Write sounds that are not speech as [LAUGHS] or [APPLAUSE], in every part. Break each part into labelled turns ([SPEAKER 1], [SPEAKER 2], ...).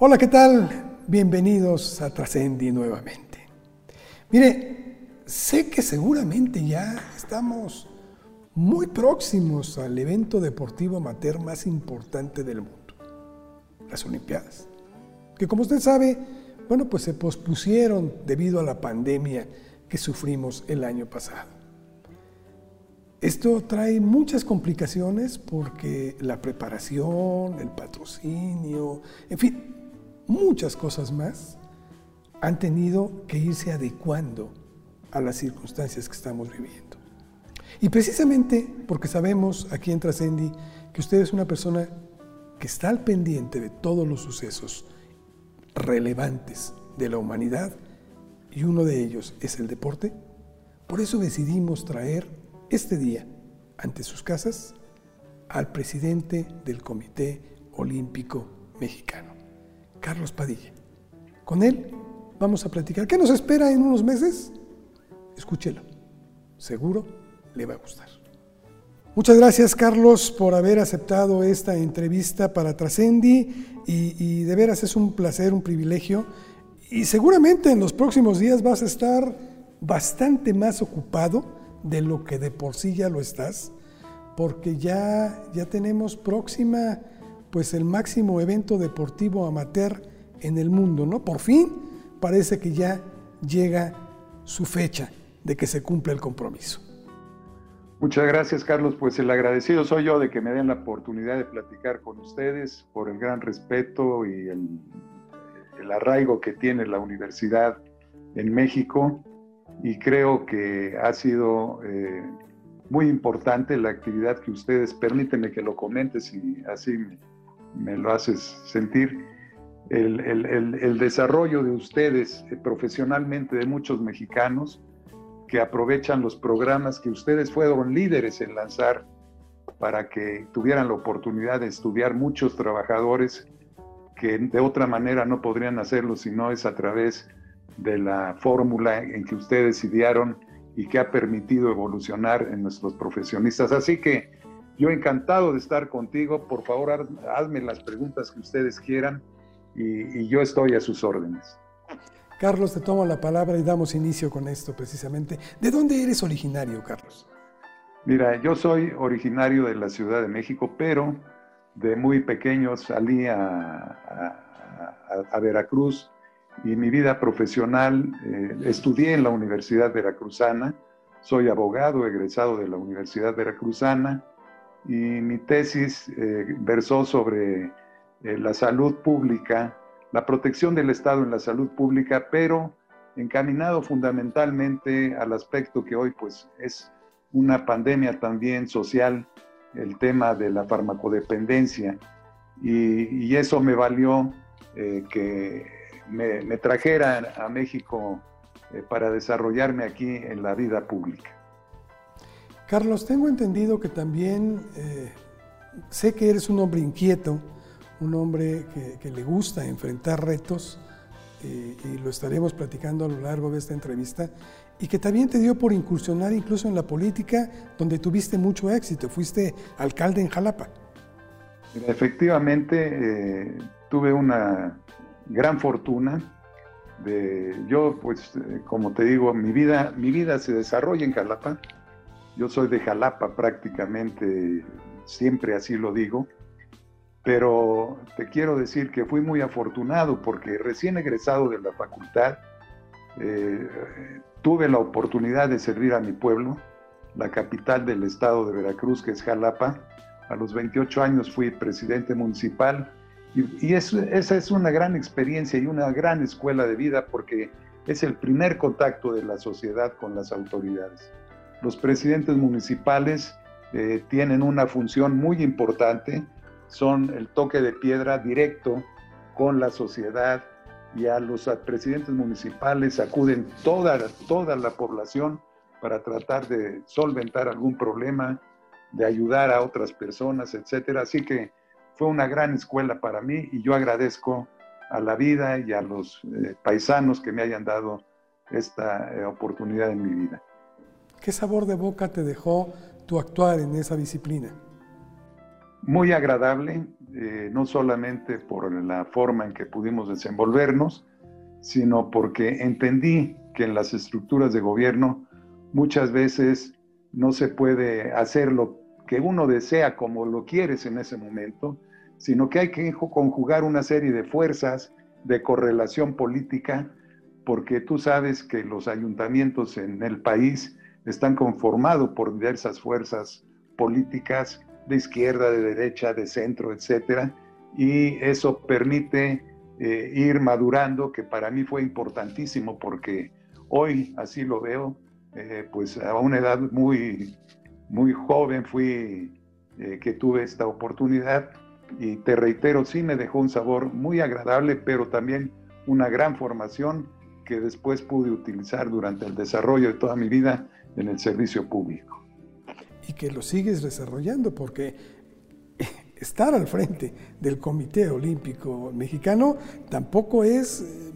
[SPEAKER 1] Hola, ¿qué tal? Bienvenidos a Trascendi nuevamente. Mire, sé que seguramente ya estamos muy próximos al evento deportivo amateur más importante del mundo, las Olimpiadas, que como usted sabe, bueno, pues se pospusieron debido a la pandemia que sufrimos el año pasado. Esto trae muchas complicaciones porque la preparación, el patrocinio, en fin, muchas cosas más han tenido que irse adecuando a las circunstancias que estamos viviendo. Y precisamente porque sabemos aquí en Trascendi que usted es una persona que está al pendiente de todos los sucesos relevantes de la humanidad y uno de ellos es el deporte, por eso decidimos traer este día ante sus casas al presidente del Comité Olímpico Mexicano. Carlos Padilla. Con él vamos a platicar. ¿Qué nos espera en unos meses? Escúchelo. Seguro le va a gustar. Muchas gracias, Carlos, por haber aceptado esta entrevista para Trascendi y, de veras es un placer, un privilegio. Y seguramente en los próximos días vas a estar bastante más ocupado de lo que de por sí ya lo estás, porque ya, ya tenemos próxima pues el máximo evento deportivo amateur en el mundo, ¿no? Por fin parece que ya llega su fecha de que se cumpla el compromiso.
[SPEAKER 2] Muchas gracias, Carlos. Pues el agradecido soy yo de que me den la oportunidad de platicar con ustedes por el gran respeto y el, arraigo que tiene la universidad en México. Y creo que ha sido eh, muy importante la actividad que ustedes, permítanme que lo comente si así me, me lo haces sentir, el, desarrollo de ustedes eh, profesionalmente, de muchos mexicanos que aprovechan los programas que ustedes fueron líderes en lanzar para que tuvieran la oportunidad de estudiar muchos trabajadores que de otra manera no podrían hacerlo si no es a través de la fórmula en que ustedes idearon y que ha permitido evolucionar en nuestros profesionistas. Así que yo encantado de estar contigo. Por favor, hazme las preguntas que ustedes quieran y, yo estoy a sus órdenes.
[SPEAKER 1] Carlos, te tomo la palabra y damos inicio con esto precisamente. ¿De dónde eres originario, Carlos?
[SPEAKER 2] Mira, yo soy originario de la Ciudad de México, pero de muy pequeño salí a, Veracruz y mi vida profesional eh, estudié en la Universidad Veracruzana, soy abogado egresado de la Universidad Veracruzana y mi tesis eh, versó sobre eh, la salud pública, la protección del Estado en la salud pública, pero encaminado fundamentalmente al aspecto que hoy pues es una pandemia también social, el tema de la farmacodependencia. Y, eso me valió eh, que me, me, trajera a México para desarrollarme aquí en la vida pública.
[SPEAKER 1] Carlos, tengo entendido que también eh, sé que eres un hombre inquieto, un hombre que, le gusta enfrentar retos, eh, y lo estaremos platicando a lo largo de esta entrevista, y que también te dio por incursionar incluso en la política, donde tuviste mucho éxito, fuiste alcalde en Jalapa.
[SPEAKER 2] Efectivamente, eh, tuve una gran fortuna. De, yo, pues, como te digo, mi vida, mi vida se desarrolla en Jalapa yo soy de Jalapa prácticamente, siempre así lo digo, pero te quiero decir que fui muy afortunado porque recién egresado de la facultad, eh, tuve la oportunidad de servir a mi pueblo, la capital del estado de Veracruz, que es Jalapa. A los 28 años fui presidente municipal y, esa es una gran experiencia y una gran escuela de vida porque es el primer contacto de la sociedad con las autoridades. Los presidentes municipales eh, tienen una función muy importante, son el toque de piedra directo con la sociedad y a los presidentes municipales acuden toda, toda la población para tratar de solventar algún problema, de ayudar a otras personas, etcétera. Así que fue una gran escuela para mí y yo agradezco a la vida y a los eh, paisanos que me hayan dado esta eh, oportunidad en mi vida.
[SPEAKER 1] ¿Qué sabor de boca te dejó tu actuar en esa disciplina?
[SPEAKER 2] Muy agradable, eh, no solamente por la forma en que pudimos desenvolvernos, sino porque entendí que en las estructuras de gobierno muchas veces no se puede hacer lo que uno desea como lo quieres en ese momento, sino que hay que conjugar una serie de fuerzas de correlación política, porque tú sabes que los ayuntamientos en el país están conformados por diversas fuerzas políticas de izquierda, de derecha, de centro, etcétera, y eso permite eh, ir madurando, que para mí fue importantísimo porque hoy así lo veo, eh, pues a una edad muy, muy joven fui eh, que tuve esta oportunidad y te reitero, sí me dejó un sabor muy agradable, pero también una gran formación que después pude utilizar durante el desarrollo de toda mi vida en el servicio público.
[SPEAKER 1] Y que lo sigues desarrollando porque [LAUGHS] estar al frente del Comité Olímpico Mexicano tampoco es eh,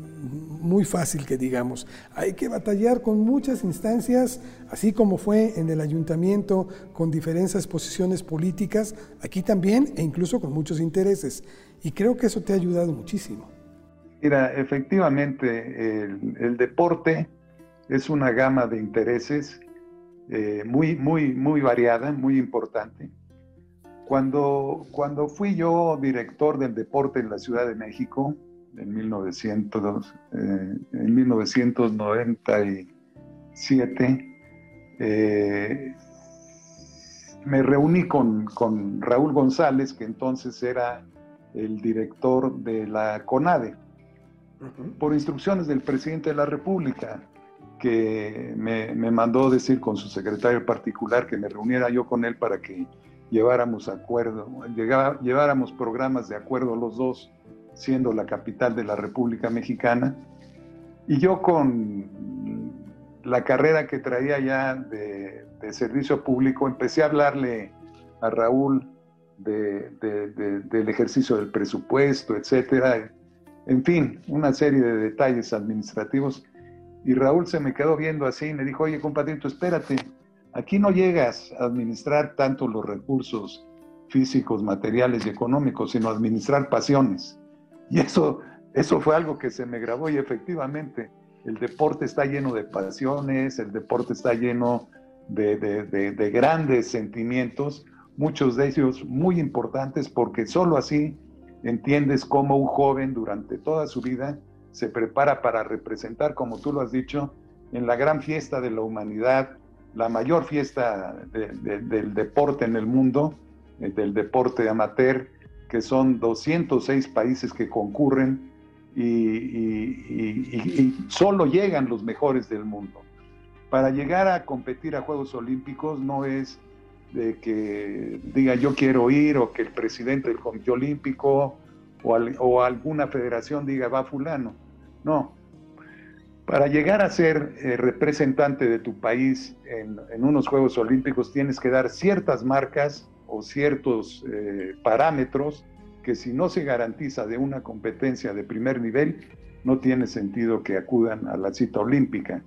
[SPEAKER 1] muy fácil que digamos. Hay que batallar con muchas instancias, así como fue en el ayuntamiento, con diferentes posiciones políticas, aquí también, e incluso con muchos intereses. Y creo que eso te ha ayudado muchísimo.
[SPEAKER 2] Mira, efectivamente, el, deporte es una gama de intereses eh, muy, muy, muy variada, muy importante. Cuando, cuando fui yo director del deporte en la Ciudad de México, en, 1900, eh, en 1997, eh, me reuní con, con, Raúl González, que entonces era el director de la CONADE, por instrucciones del presidente de la República, que me, me, mandó decir con su secretario particular que me reuniera yo con él para que lleváramos acuerdo, lleváramos programas de acuerdo los dos siendo la capital de la República Mexicana. Y yo con la carrera que traía ya de, servicio público, empecé a hablarle a Raúl del ejercicio del presupuesto, etcétera. En fin, una serie de detalles administrativos. Y Raúl se me quedó viendo así y me dijo, oye, compadrito, espérate, aquí no llegas a administrar tanto los recursos físicos, materiales y económicos, sino administrar pasiones. Y eso, eso fue algo que se me grabó y efectivamente el deporte está lleno de pasiones, el deporte está lleno de, de, grandes sentimientos, muchos de ellos muy importantes porque solo así entiendes cómo un joven durante toda su vida se prepara para representar, como tú lo has dicho, en la gran fiesta de la humanidad, la mayor fiesta del deporte en el mundo, eh, del deporte amateur, que son 206 países que concurren y, solo llegan los mejores del mundo. Para llegar a competir a Juegos Olímpicos no es de que diga yo quiero ir o que el presidente del Comité Olímpico o, alguna federación diga va fulano. No. Para llegar a ser eh, representante de tu país en, en, unos Juegos Olímpicos tienes que dar ciertas marcas o ciertos eh, parámetros que si no se garantiza de una competencia de primer nivel, no tiene sentido que acudan a la cita olímpica.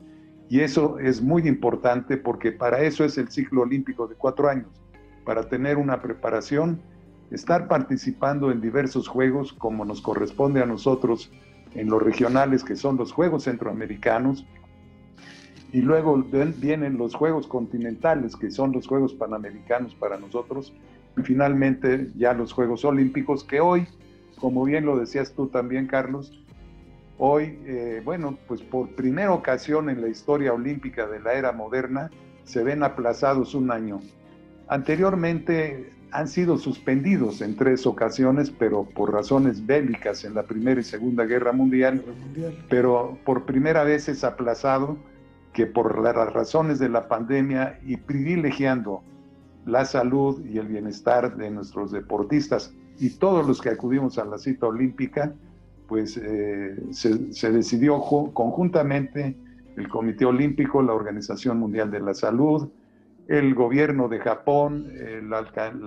[SPEAKER 2] Y eso es muy importante porque para eso es el ciclo olímpico de cuatro años, para tener una preparación, estar participando en diversos juegos como nos corresponde a nosotros en los regionales que son los Juegos Centroamericanos, y luego vienen los Juegos Continentales, que son los Juegos Panamericanos para nosotros, y finalmente ya los Juegos Olímpicos, que hoy, como bien lo decías tú también, Carlos, hoy, eh, bueno, pues por primera ocasión en la historia olímpica de la era moderna, se ven aplazados un año. Anteriormente han sido suspendidos en tres ocasiones, pero por razones bélicas en la Primera y Segunda Guerra Mundial, pero por primera vez es aplazado que por las razones de la pandemia y privilegiando la salud y el bienestar de nuestros deportistas y todos los que acudimos a la cita olímpica, pues eh, se, decidió conjuntamente el Comité Olímpico, la Organización Mundial de la Salud, el gobierno de Japón, eh, la,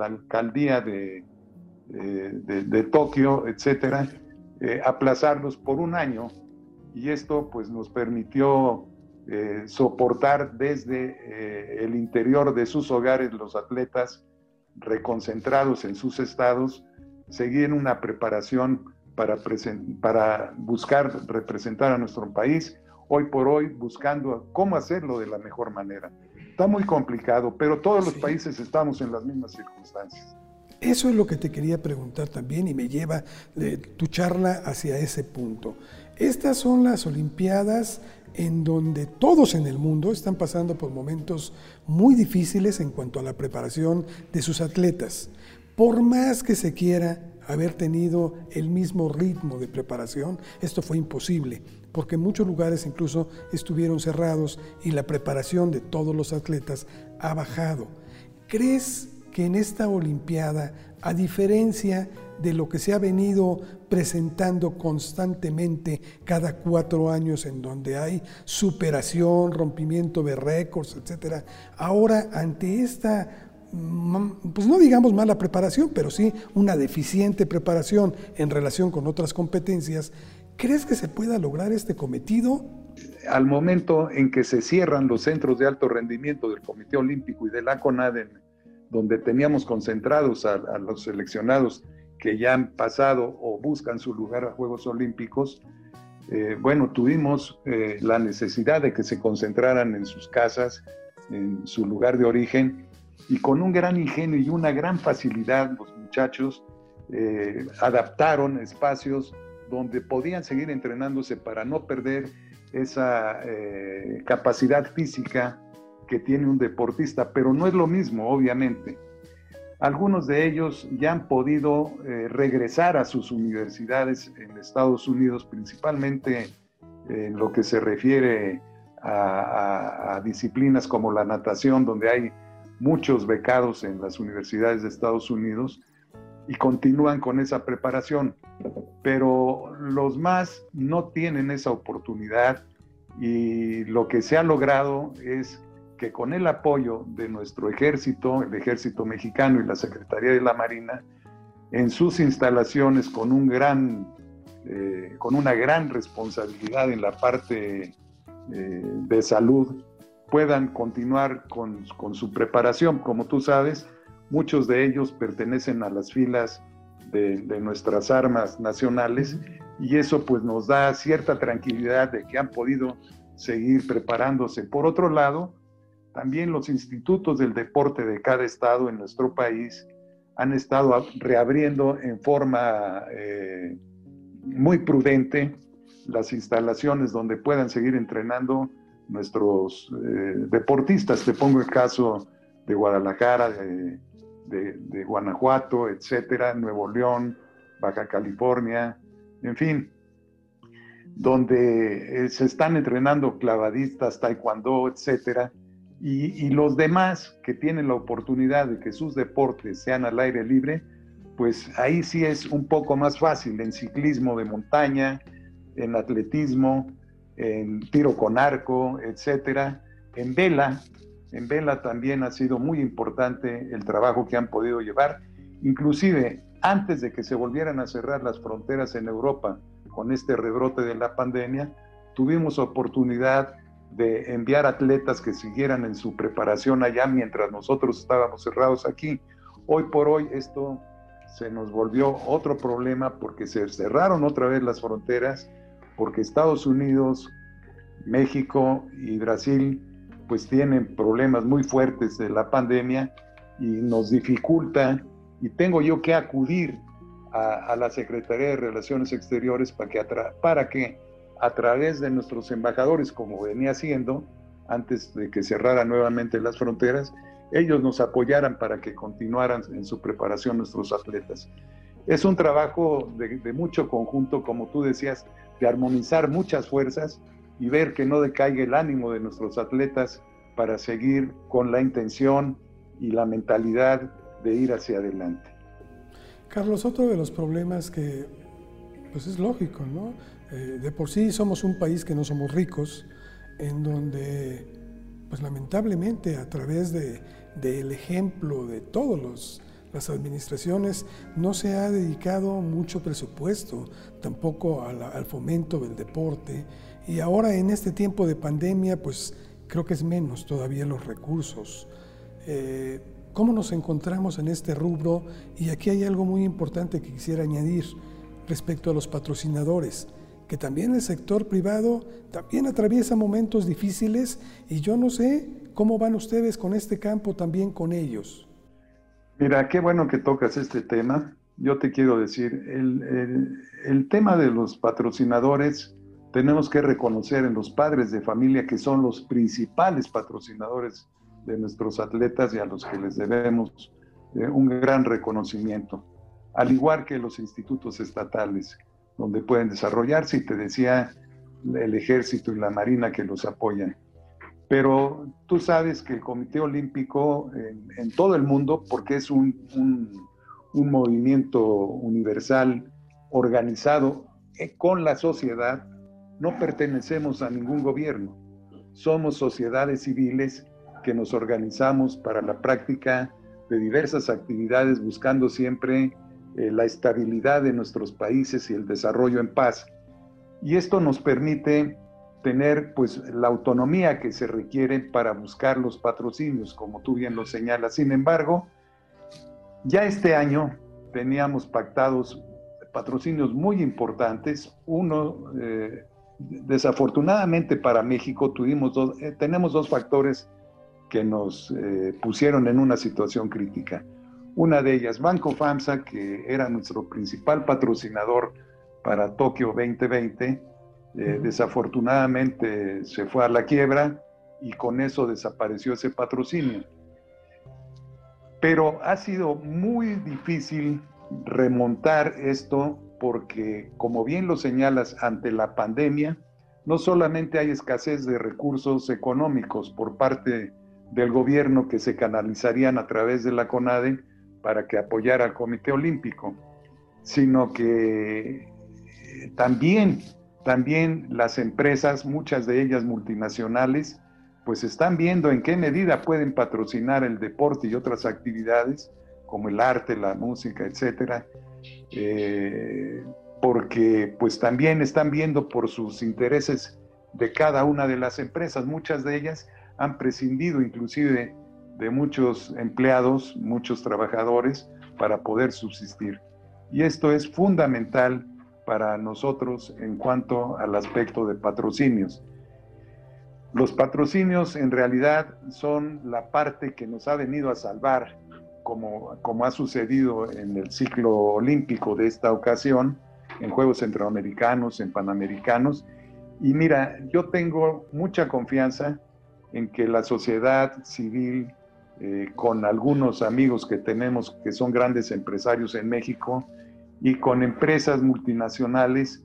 [SPEAKER 2] alcaldía de, de, Tokio, etcétera, eh, aplazarlos por un año y esto pues nos permitió eh, soportar desde eh, el interior de sus hogares los atletas reconcentrados en sus estados, seguir una preparación para, para buscar representar a nuestro país, hoy por hoy buscando cómo hacerlo de la mejor manera. Está muy complicado, pero todos los países estamos en las mismas circunstancias.
[SPEAKER 1] Eso es lo que te quería preguntar también y me lleva tu charla hacia ese punto. Estas son las Olimpiadas en donde todos en el mundo están pasando por momentos muy difíciles en cuanto a la preparación de sus atletas. Por más que se quiera haber tenido el mismo ritmo de preparación, esto fue imposible, porque muchos lugares incluso estuvieron cerrados y la preparación de todos los atletas ha bajado. ¿Crees que en esta Olimpiada, a diferencia de lo que se ha venido presentando constantemente cada cuatro años en donde hay superación, rompimiento de récords, etcétera. Ahora, ante esta, mm, pues no digamos mala preparación, pero sí una deficiente preparación en relación con otras competencias, ¿crees que se pueda lograr este cometido?
[SPEAKER 2] Al momento en que se cierran los centros de alto rendimiento del Comité Olímpico y de la CONADE, donde teníamos concentrados a, a los seleccionados que ya han pasado o buscan su lugar a Juegos Olímpicos, eh, bueno, tuvimos eh, la necesidad de que se concentraran en sus casas, en su lugar de origen, y con un gran ingenio y una gran facilidad los muchachos eh, adaptaron espacios donde podían seguir entrenándose para no perder esa capacidad física que tiene un deportista, pero no es lo mismo, obviamente. Algunos de ellos ya han podido eh, regresar a sus universidades en Estados Unidos, principalmente en lo que se refiere a, disciplinas como la natación, donde hay muchos becados en las universidades de Estados Unidos y continúan con esa preparación. Pero los más no tienen esa oportunidad y lo que se ha logrado es que con el apoyo de nuestro ejército, el ejército mexicano y la Secretaría de la Marina, en sus instalaciones con, un gran, eh, con una gran responsabilidad en la parte eh, de salud, puedan continuar con, con, su preparación. Como tú sabes, muchos de ellos pertenecen a las filas de, de nuestras armas nacionales y eso pues nos da cierta tranquilidad de que han podido seguir preparándose. Por otro lado, también los institutos del deporte de cada estado en nuestro país han estado reabriendo en forma eh, muy prudente las instalaciones donde puedan seguir entrenando nuestros eh, deportistas. Te pongo el caso de Guadalajara, de, de, Guanajuato, etcétera, Nuevo León, Baja California, en fin, donde eh, se están entrenando clavadistas, taekwondo, etcétera, y, los demás que tienen la oportunidad de que sus deportes sean al aire libre, pues ahí sí es un poco más fácil en ciclismo de montaña, en atletismo, en tiro con arco, etcétera. En vela, en vela también ha sido muy importante el trabajo que han podido llevar, inclusive antes de que se volvieran a cerrar las fronteras en Europa con este rebrote de la pandemia, tuvimos oportunidad de enviar atletas que siguieran en su preparación allá mientras nosotros estábamos cerrados aquí. Hoy por hoy esto se nos volvió otro problema porque se cerraron otra vez las fronteras, porque Estados Unidos, México y Brasil pues tienen problemas muy fuertes de la pandemia y nos dificulta y tengo yo que acudir a, la Secretaría de Relaciones Exteriores para que, para que a través de nuestros embajadores, como venía haciendo antes de que cerraran nuevamente las fronteras, ellos nos apoyaran para que continuaran en su preparación nuestros atletas. Es un trabajo de, mucho conjunto, como tú decías, de armonizar muchas fuerzas y ver que no decaiga el ánimo de nuestros atletas para seguir con la intención y la mentalidad de ir hacia adelante.
[SPEAKER 1] Carlos, otro de los problemas que pues es lógico, ¿no? Eh, de por sí somos un país que no somos ricos, en donde, pues lamentablemente, a través del ejemplo de todas las administraciones, no se ha dedicado mucho presupuesto tampoco al fomento del deporte. Y ahora en este tiempo de pandemia, pues creo que es menos todavía los recursos. Eh, ¿Cómo nos encontramos en este rubro? Y aquí hay algo muy importante que quisiera añadir respecto a los patrocinadores, que también el sector privado también atraviesa momentos difíciles y yo no sé cómo van ustedes con este campo también con ellos.
[SPEAKER 2] Mira, qué bueno que tocas este tema. Yo te quiero decir, el, el tema de los patrocinadores, tenemos que reconocer en los padres de familia que son los principales patrocinadores de nuestros atletas y a los que les debemos eh, un gran reconocimiento, al igual que los institutos estatales donde pueden desarrollarse, y te decía el ejército y la marina que los apoyan. Pero tú sabes que el Comité Olímpico en, todo el mundo, porque es un, un, un movimiento universal organizado eh, con la sociedad, no pertenecemos a ningún gobierno. Somos sociedades civiles que nos organizamos para la práctica de diversas actividades buscando siempre eh, la estabilidad de nuestros países y el desarrollo en paz. Y esto nos permite tener pues la autonomía que se requiere para buscar los patrocinios, como tú bien lo señalas. Sin embargo, ya este año teníamos pactados patrocinios muy importantes. Uno, eh, desafortunadamente para México, tuvimos dos, eh, tenemos dos factores que nos eh, pusieron en una situación crítica. Una de ellas, Banco FAMSA, que era nuestro principal patrocinador para Tokio 2020, eh, desafortunadamente se fue a la quiebra y con eso desapareció ese patrocinio. Pero ha sido muy difícil remontar esto porque, como bien lo señalas, ante la pandemia, no solamente hay escasez de recursos económicos por parte del gobierno que se canalizarían a través de la CONADE para que apoyara al Comité Olímpico, sino que eh, también, también las empresas, muchas de ellas multinacionales, pues están viendo en qué medida pueden patrocinar el deporte y otras actividades como el arte, la música, etcétera, eh, porque pues también están viendo por sus intereses de cada una de las empresas, muchas de ellas han prescindido inclusive de muchos empleados, muchos trabajadores para poder subsistir. Y esto es fundamental para nosotros en cuanto al aspecto de patrocinios. Los patrocinios en realidad son la parte que nos ha venido a salvar, como, como ha sucedido en el ciclo olímpico de esta ocasión, en Juegos Centroamericanos, en Panamericanos. Y mira, yo tengo mucha confianza en que la sociedad civil, eh, con algunos amigos que tenemos que son grandes empresarios en México y con empresas multinacionales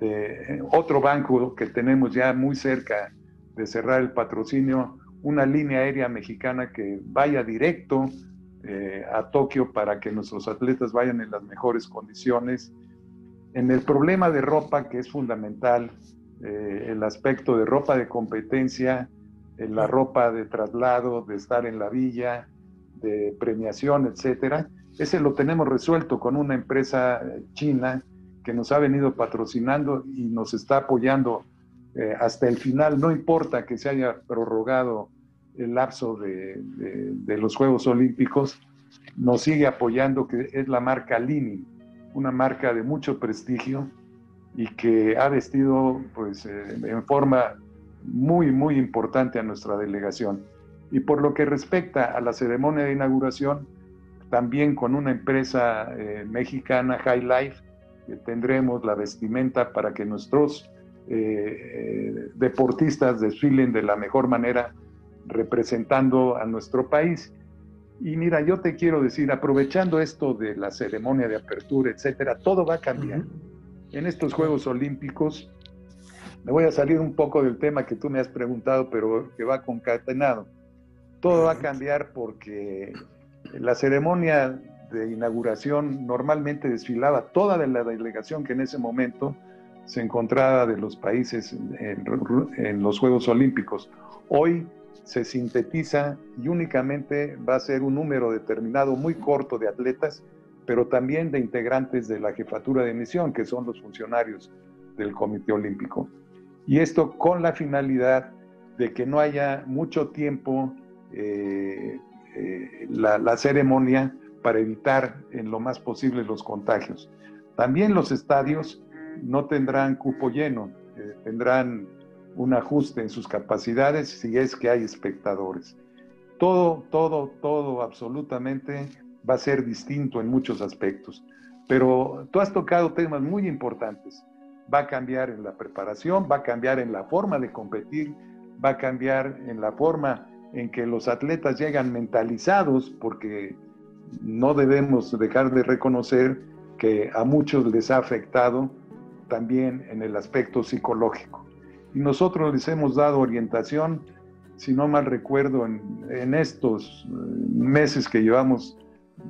[SPEAKER 2] de eh, otro banco que tenemos ya muy cerca de cerrar el patrocinio, una línea aérea mexicana que vaya directo eh, a Tokio para que nuestros atletas vayan en las mejores condiciones. En el problema de ropa, que es fundamental, el aspecto de ropa de competencia, la ropa de traslado, de estar en la villa, de premiación, etcétera. Ese lo tenemos resuelto con una empresa eh, china que nos ha venido patrocinando y nos está apoyando eh, hasta el final. No importa que se haya prorrogado el lapso de, de, los Juegos Olímpicos, nos sigue apoyando, que es la marca Lini, una marca de mucho prestigio y que ha vestido pues, eh, en forma muy, muy importante a nuestra delegación. Y por lo que respecta a la ceremonia de inauguración, también con una empresa eh, mexicana, High Life, eh, tendremos la vestimenta para que nuestros eh, deportistas desfilen de la mejor manera representando a nuestro país. Y mira, yo te quiero decir, aprovechando esto de la ceremonia de apertura, etcétera, todo va a cambiar. En estos Juegos Olímpicos me voy a salir un poco del tema que tú me has preguntado, pero que va concatenado. Todo va a cambiar porque la ceremonia de inauguración normalmente desfilaba toda de la delegación que en ese momento se encontraba de los países en, los Juegos Olímpicos. Hoy se sintetiza y únicamente va a ser un número determinado muy corto de atletas, pero también de integrantes de la jefatura de misión, que son los funcionarios del Comité Olímpico y esto con la finalidad de que no haya mucho tiempo eh, eh, la, ceremonia para evitar en lo más posible los contagios. También los estadios no tendrán cupo lleno, eh, tendrán un ajuste en sus capacidades si es que hay espectadores. Todo, todo, todo absolutamente va a ser distinto en muchos aspectos. Pero tú has tocado temas muy importantes. Va a cambiar en la preparación, va a cambiar en la forma de competir, va a cambiar en la forma en que los atletas llegan mentalizados, porque no debemos dejar de reconocer que a muchos les ha afectado también en el aspecto psicológico. Y nosotros les hemos dado orientación, si no mal recuerdo, en, en estos eh, meses que llevamos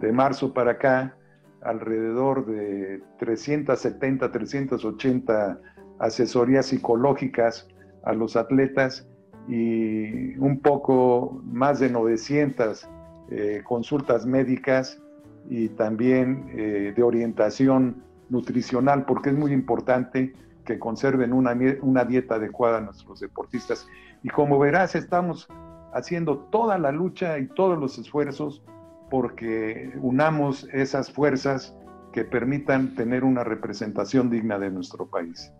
[SPEAKER 2] de marzo para acá, alrededor de 370, 380 asesorías psicológicas a los atletas y un poco más de 900 eh, consultas médicas y también eh, de orientación nutricional, porque es muy importante que conserven una, una dieta adecuada a nuestros deportistas. Y como verás, estamos haciendo toda la lucha y todos los esfuerzos porque unamos esas fuerzas que permitan tener una representación digna de nuestro país.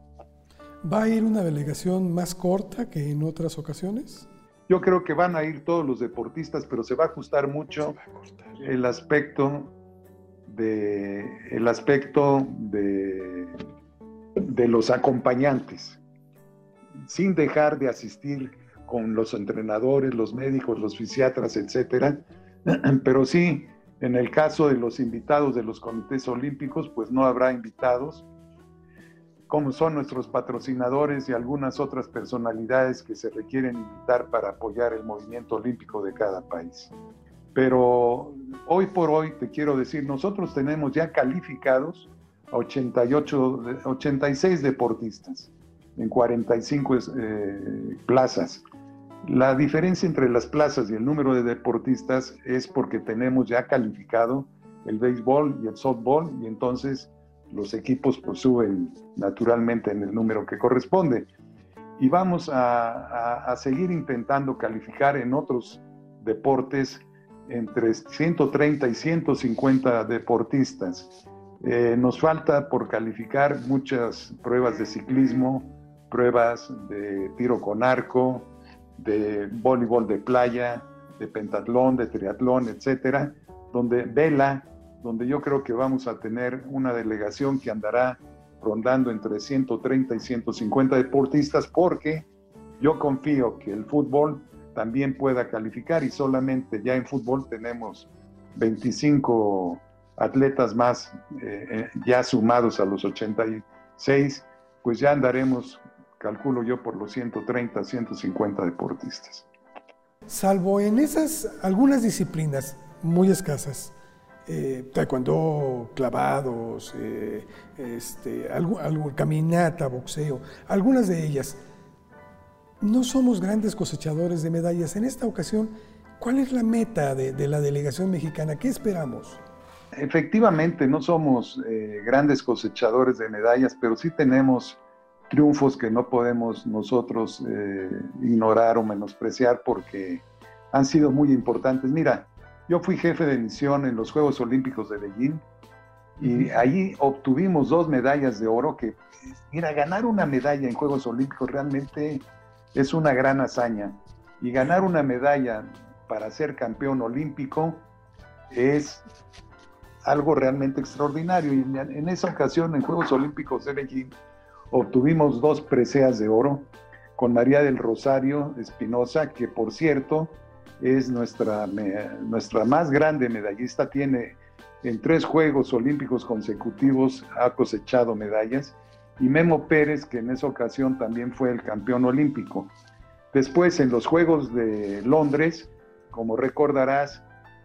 [SPEAKER 1] ¿Va a ir una delegación más corta que en otras ocasiones?
[SPEAKER 2] Yo creo que van a ir todos los deportistas, pero se va a ajustar mucho el aspecto de el aspecto de, de los acompañantes, sin dejar de asistir con los entrenadores, los médicos, los fisiatras, etcétera, [CLEARS THROAT] pero sí, en el caso de los invitados de los comités olímpicos, pues no habrá invitados, como son nuestros patrocinadores y algunas otras personalidades que se requieren invitar para apoyar el movimiento olímpico de cada país. Pero hoy por hoy te quiero decir, nosotros tenemos ya calificados 88, 86 deportistas en 45 eh, plazas. La diferencia entre las plazas y el número de deportistas es porque tenemos ya calificado el béisbol y el softball y entonces los equipos pues, suben naturalmente en el número que corresponde. Y vamos a, seguir intentando calificar en otros deportes entre 130 y 150 deportistas. Eh, nos falta por calificar muchas pruebas de ciclismo, pruebas de tiro con arco, de voleibol de playa, de pentatlón, de triatlón, etcétera, donde vela, donde yo creo que vamos a tener una delegación que andará rondando entre 130 y 150 deportistas, porque yo confío que el fútbol también pueda calificar y solamente ya en fútbol tenemos 25 atletas más eh, eh, ya sumados a los 86, pues ya andaremos calculo yo por los 130, 150 deportistas.
[SPEAKER 1] Salvo en esas algunas disciplinas muy escasas, eh, taekwondo, clavados, eh, este, algo, caminata, boxeo, algunas de ellas, no somos grandes cosechadores de medallas. En esta ocasión, ¿cuál es la meta de, la delegación mexicana? ¿Qué esperamos?
[SPEAKER 2] Efectivamente, no somos eh, grandes cosechadores de medallas, pero sí tenemos triunfos que no podemos nosotros eh, ignorar o menospreciar porque han sido muy importantes. Mira, yo fui jefe de misión en los Juegos Olímpicos de Beijing y ahí obtuvimos dos medallas de oro que, mira, ganar una medalla en Juegos Olímpicos realmente es una gran hazaña. Y ganar una medalla para ser campeón olímpico es algo realmente extraordinario. Y en esa ocasión, en Juegos Olímpicos de Beijing, obtuvimos dos preseas de oro con María del Rosario Espinosa, que por cierto es nuestra, nuestra más grande medallista, tiene en tres Juegos Olímpicos consecutivos ha cosechado medallas, y Memo Pérez, que en esa ocasión también fue el campeón olímpico. Después, en los Juegos de Londres, como recordarás,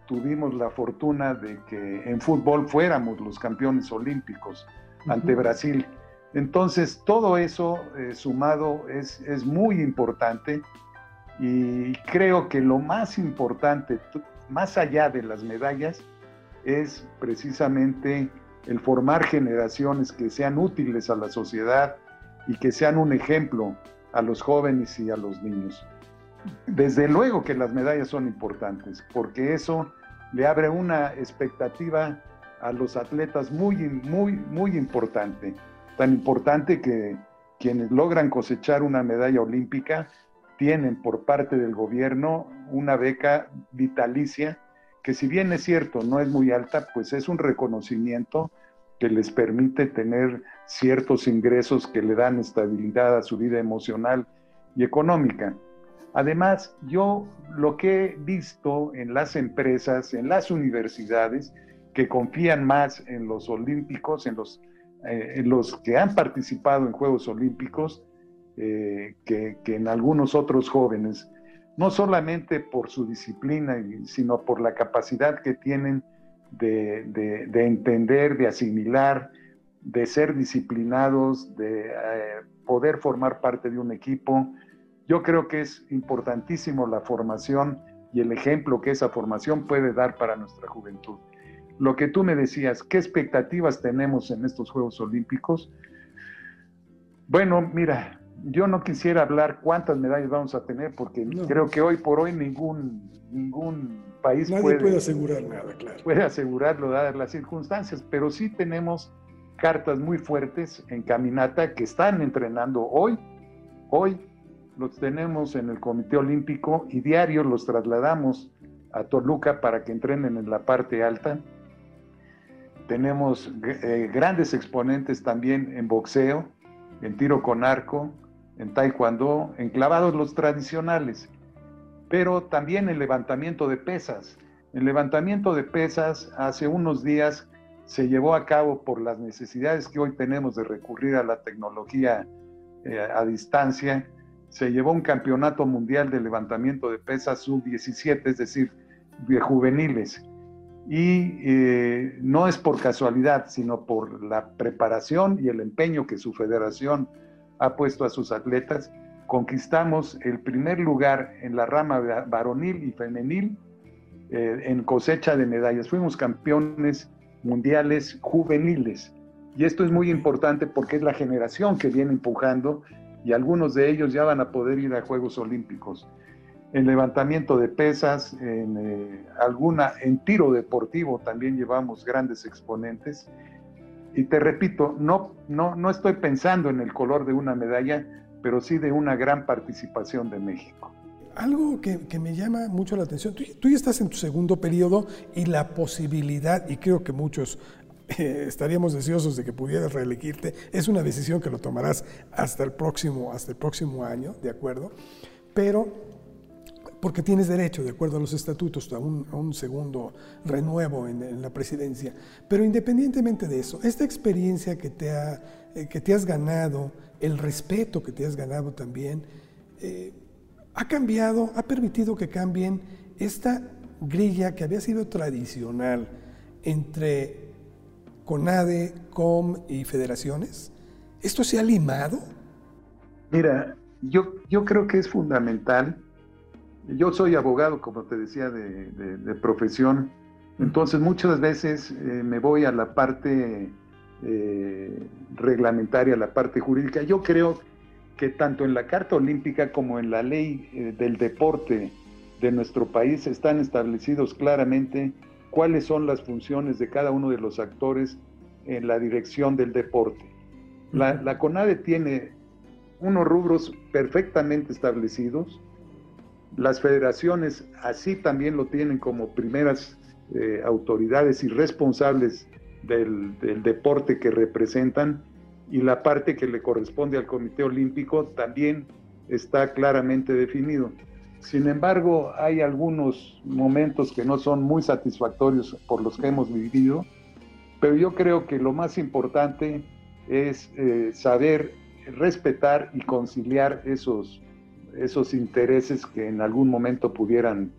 [SPEAKER 2] tuvimos la fortuna de que en fútbol fuéramos los campeones olímpicos ante Brasil. Entonces, todo eso eh, sumado es, es muy importante y creo que lo más importante, más allá de las medallas, es precisamente el formar generaciones que sean útiles a la sociedad y que sean un ejemplo a los jóvenes y a los niños. Desde luego que las medallas son importantes, porque eso le abre una expectativa a los atletas muy, muy, muy importante. Tan importante que quienes logran cosechar una medalla olímpica tienen por parte del gobierno una beca vitalicia que si bien es cierto, no es muy alta, pues es un reconocimiento que les permite tener ciertos ingresos que le dan estabilidad a su vida emocional y económica. Además, yo lo que he visto en las empresas, en las universidades, que confían más en los olímpicos, en los, eh, que han participado en Juegos Olímpicos, eh, que, en algunos otros jóvenes, no solamente por su disciplina, sino por la capacidad que tienen de entender, de asimilar, de ser disciplinados, de eh, poder formar parte de un equipo, yo creo que es importantísimo la formación y el ejemplo que esa formación puede dar para nuestra juventud. Lo que tú me decías, ¿qué expectativas tenemos en estos Juegos Olímpicos? Bueno, mira, yo no quisiera hablar cuántas medallas vamos a tener porque creo que hoy por hoy ningún, ningún país
[SPEAKER 1] Nadie puede, asegurar nada, claro.
[SPEAKER 2] Puede asegurarlo dadas las circunstancias, pero sí tenemos cartas muy fuertes en caminata que están entrenando hoy, hoy los tenemos en el Comité Olímpico y diario los trasladamos a Toluca para que entrenen en la parte alta. Tenemos eh, grandes exponentes también en boxeo, en tiro con arco, en taekwondo, en clavados los tradicionales, pero también en levantamiento de pesas. El levantamiento de pesas hace unos días se llevó a cabo por las necesidades que hoy tenemos de recurrir a la tecnología eh, a distancia se llevó un campeonato mundial de levantamiento de pesas sub-17, es decir, de juveniles. Y eh, no es por casualidad, sino por la preparación y el empeño que su federación ha puesto a sus atletas. Conquistamos el primer lugar en la rama varonil y femenil eh, en cosecha de medallas. Fuimos campeones mundiales juveniles. Y esto es muy importante porque es la generación que viene empujando y algunos de ellos ya van a poder ir a Juegos Olímpicos. En levantamiento de pesas, en eh, alguna, en tiro deportivo también llevamos grandes exponentes. Y te repito, no, no, no estoy pensando en el color de una medalla, pero sí de una gran participación de México.
[SPEAKER 1] Algo que, que me llama mucho la atención, tú, tú, ya estás en tu segundo periodo y la posibilidad, y creo que muchos estaríamos deseosos de que pudieras reelegirte. Es una decisión que lo tomarás hasta el próximo, hasta el próximo año, ¿de acuerdo? Pero porque tienes derecho, de acuerdo a los estatutos, a un, segundo renuevo en, en, la presidencia. Pero independientemente de eso, esta experiencia que te, ha, eh, que te has ganado, el respeto que te has ganado también, eh, ha cambiado, ha permitido que cambien esta grilla que había sido tradicional entre CONADE, COM y federaciones? ¿Esto se ha limado?
[SPEAKER 2] Mira, yo, yo creo que es fundamental. Yo soy abogado, como te decía, de, de, de profesión. Entonces muchas veces eh, me voy a la parte eh, reglamentaria, a la parte jurídica. Yo creo que tanto en la Carta Olímpica como en la ley eh, del deporte de nuestro país están establecidos claramente cuáles son las funciones de cada uno de los actores en la dirección del deporte. La, la CONADE tiene unos rubros perfectamente establecidos, las federaciones así también lo tienen como primeras eh, autoridades y responsables del, del, deporte que representan y la parte que le corresponde al Comité Olímpico también está claramente definido. Sin embargo, hay algunos momentos que no son muy satisfactorios por los que hemos vivido, pero yo creo que lo más importante es eh, saber respetar y conciliar esos, esos intereses que en algún momento pudieran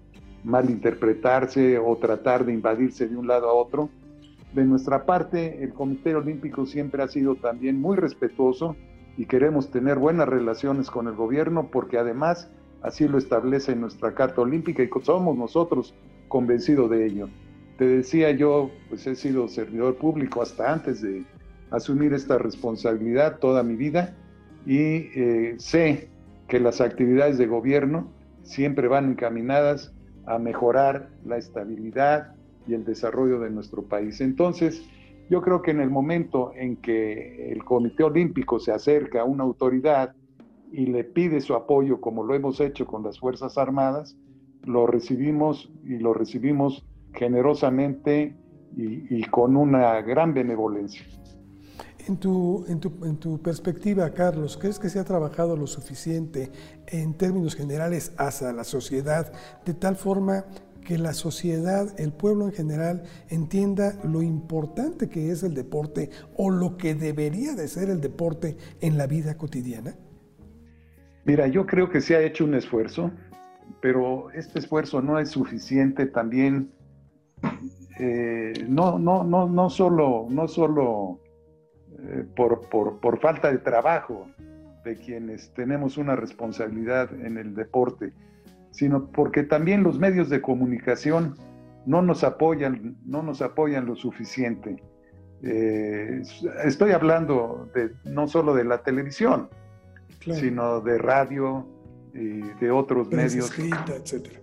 [SPEAKER 2] malinterpretarse o tratar de invadirse de un lado a otro. De nuestra parte, el Comité Olímpico siempre ha sido también muy respetuoso y queremos tener buenas relaciones con el gobierno porque además Así lo establece nuestra Carta Olímpica y somos nosotros convencidos de ello. Te decía yo, pues he sido servidor público hasta antes de asumir esta responsabilidad toda mi vida y eh, sé que las actividades de gobierno siempre van encaminadas a mejorar la estabilidad y el desarrollo de nuestro país. Entonces, yo creo que en el momento en que el Comité Olímpico se acerca a una autoridad y le pide su apoyo, como lo hemos hecho con las Fuerzas Armadas, lo recibimos y lo recibimos generosamente y, con una gran benevolencia.
[SPEAKER 1] En tu, en, tu, en tu, perspectiva, Carlos, ¿crees que se ha trabajado lo suficiente en términos generales hacia la sociedad de tal forma que la sociedad, el pueblo en general, entienda lo importante que es el deporte o lo que debería de ser el deporte en la vida cotidiana?
[SPEAKER 2] Mira, yo creo que se ha hecho un esfuerzo, pero este esfuerzo no es suficiente también, eh, no, no, no, no solo, no solo eh, por, por, por falta de trabajo de quienes tenemos una responsabilidad en el deporte, sino porque también los medios de comunicación no nos apoyan, no nos apoyan lo suficiente. Eh, estoy hablando de, no solo de la televisión, sino de radio y de otros medios. etcétera.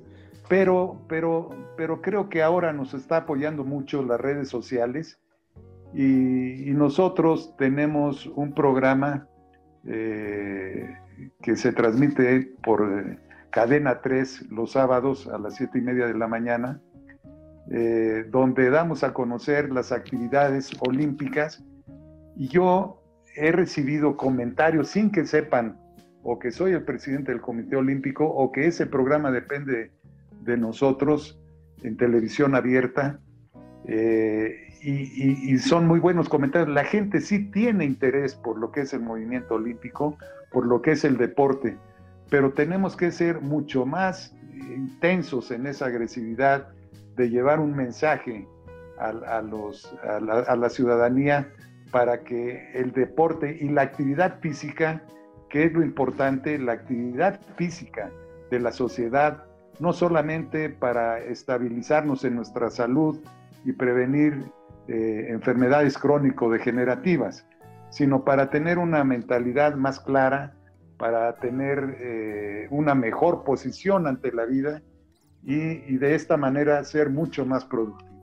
[SPEAKER 2] Pero, pero, pero creo que ahora nos está apoyando mucho las redes sociales y, nosotros tenemos un programa eh, que se transmite por Cadena 3 los sábados a las 7 y media de la mañana, eh, donde damos a conocer las actividades olímpicas y yo he recibido comentarios sin que sepan o que soy el presidente del Comité Olímpico o que ese programa depende de nosotros en televisión abierta eh, y, son muy buenos comentarios. La gente sí tiene interés por lo que es el movimiento olímpico, por lo que es el deporte pero tenemos que ser mucho más intensos en esa agresividad de llevar un mensaje a, la, ciudadanía para que el deporte y la actividad física, que es lo importante, la actividad física de la sociedad, no solamente para estabilizarnos en nuestra salud y prevenir eh, enfermedades crónico-degenerativas, sino para tener una mentalidad más clara, para tener eh, una mejor posición ante la vida y, de esta manera ser mucho más productivos.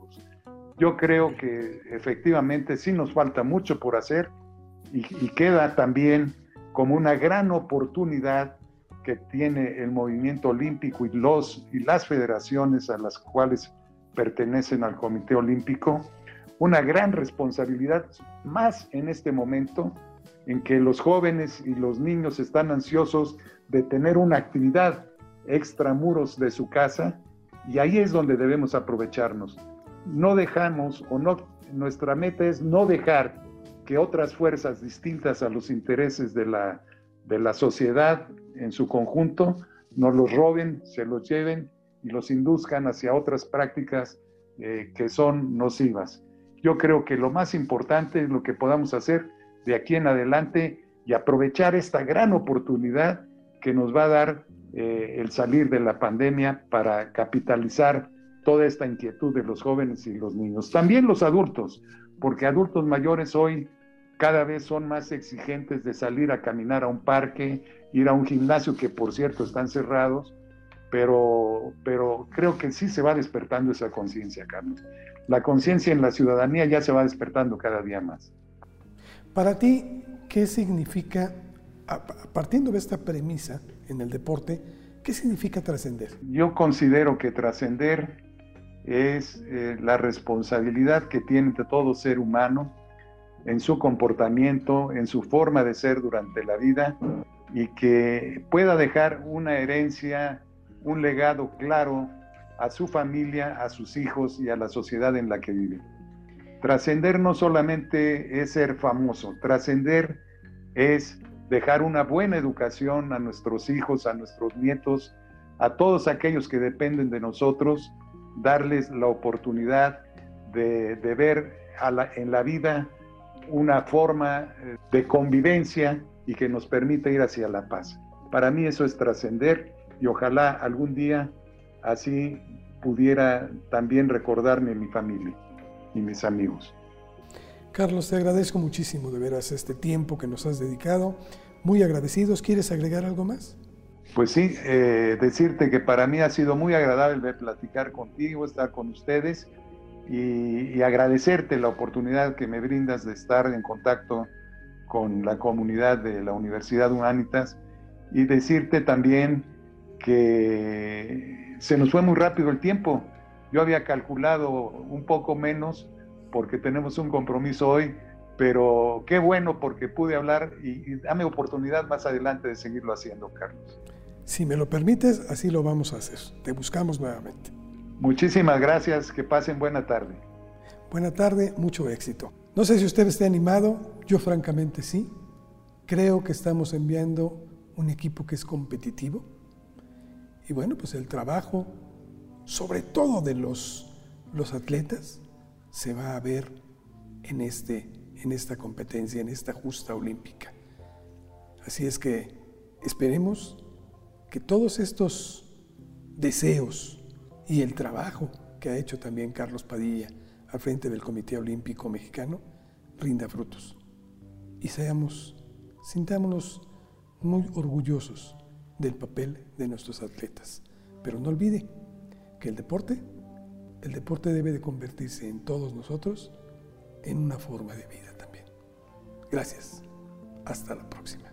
[SPEAKER 2] Yo creo que efectivamente sí nos falta mucho por hacer y, queda también como una gran oportunidad que tiene el movimiento olímpico y, los, y las federaciones a las cuales pertenecen al Comité Olímpico, una gran responsabilidad más en este momento en que los jóvenes y los niños están ansiosos de tener una actividad extramuros de su casa y ahí es donde debemos aprovecharnos. No dejamos o no, nuestra meta es no dejar que otras fuerzas distintas a los intereses de la, de la sociedad en su conjunto nos los roben, se los lleven y los induzcan hacia otras prácticas eh, que son nocivas. Yo creo que lo más importante es lo que podamos hacer de aquí en adelante y aprovechar esta gran oportunidad que nos va a dar eh, el salir de la pandemia para capitalizar toda esta inquietud de los jóvenes y los niños. También los adultos, porque adultos mayores hoy cada vez son más exigentes de salir a caminar a un parque, ir a un gimnasio que por cierto están cerrados, pero, pero creo que sí se va despertando esa conciencia, Carlos. La conciencia en la ciudadanía ya se va despertando cada día más.
[SPEAKER 1] Para ti, ¿qué significa, partiendo de esta premisa en el deporte, qué significa trascender?
[SPEAKER 2] Yo considero que trascender es eh, la responsabilidad que tiene todo ser humano en su comportamiento, en su forma de ser durante la vida y que pueda dejar una herencia, un legado claro a su familia, a sus hijos y a la sociedad en la que vive. Trascender no solamente es ser famoso, trascender es dejar una buena educación a nuestros hijos, a nuestros nietos, a todos aquellos que dependen de nosotros, darles la oportunidad de, ver en la vida una forma eh, de convivencia y que nos permita ir hacia la paz. Para mí eso es trascender y ojalá algún día así pudiera también recordarme mi familia y mis amigos.
[SPEAKER 1] Carlos, te agradezco muchísimo de veras este tiempo que nos has dedicado. Muy agradecidos. ¿Quieres agregar algo más?
[SPEAKER 2] Pues sí, eh, decirte que para mí ha sido muy agradable platicar contigo, estar con ustedes y, agradecerte la oportunidad que me brindas de estar en contacto con la comunidad de la Universidad Humanitas y decirte también que se nos fue muy rápido el tiempo. Yo había calculado un poco menos porque tenemos un compromiso hoy, pero qué bueno porque pude hablar y, dame oportunidad más adelante de seguirlo haciendo, Carlos.
[SPEAKER 1] Si me lo permites, así lo vamos a hacer. Te buscamos nuevamente.
[SPEAKER 2] Muchísimas gracias, que pasen buena tarde.
[SPEAKER 1] Buena tarde, mucho éxito. No sé si usted esté animado, yo francamente sí. Creo que estamos enviando un equipo que es competitivo. Y bueno, pues el trabajo, sobre todo de los, los atletas, se va a ver en, este, en esta competencia, en esta justa olímpica. Así es que esperemos que todos estos deseos y el trabajo que ha hecho también Carlos Padilla al frente del Comité Olímpico Mexicano rinda frutos y seamos, sintámonos muy orgullosos del papel de nuestros atletas. Pero no olvide que el deporte, el deporte debe de convertirse en todos nosotros en una forma de vida también. Gracias. Hasta la próxima.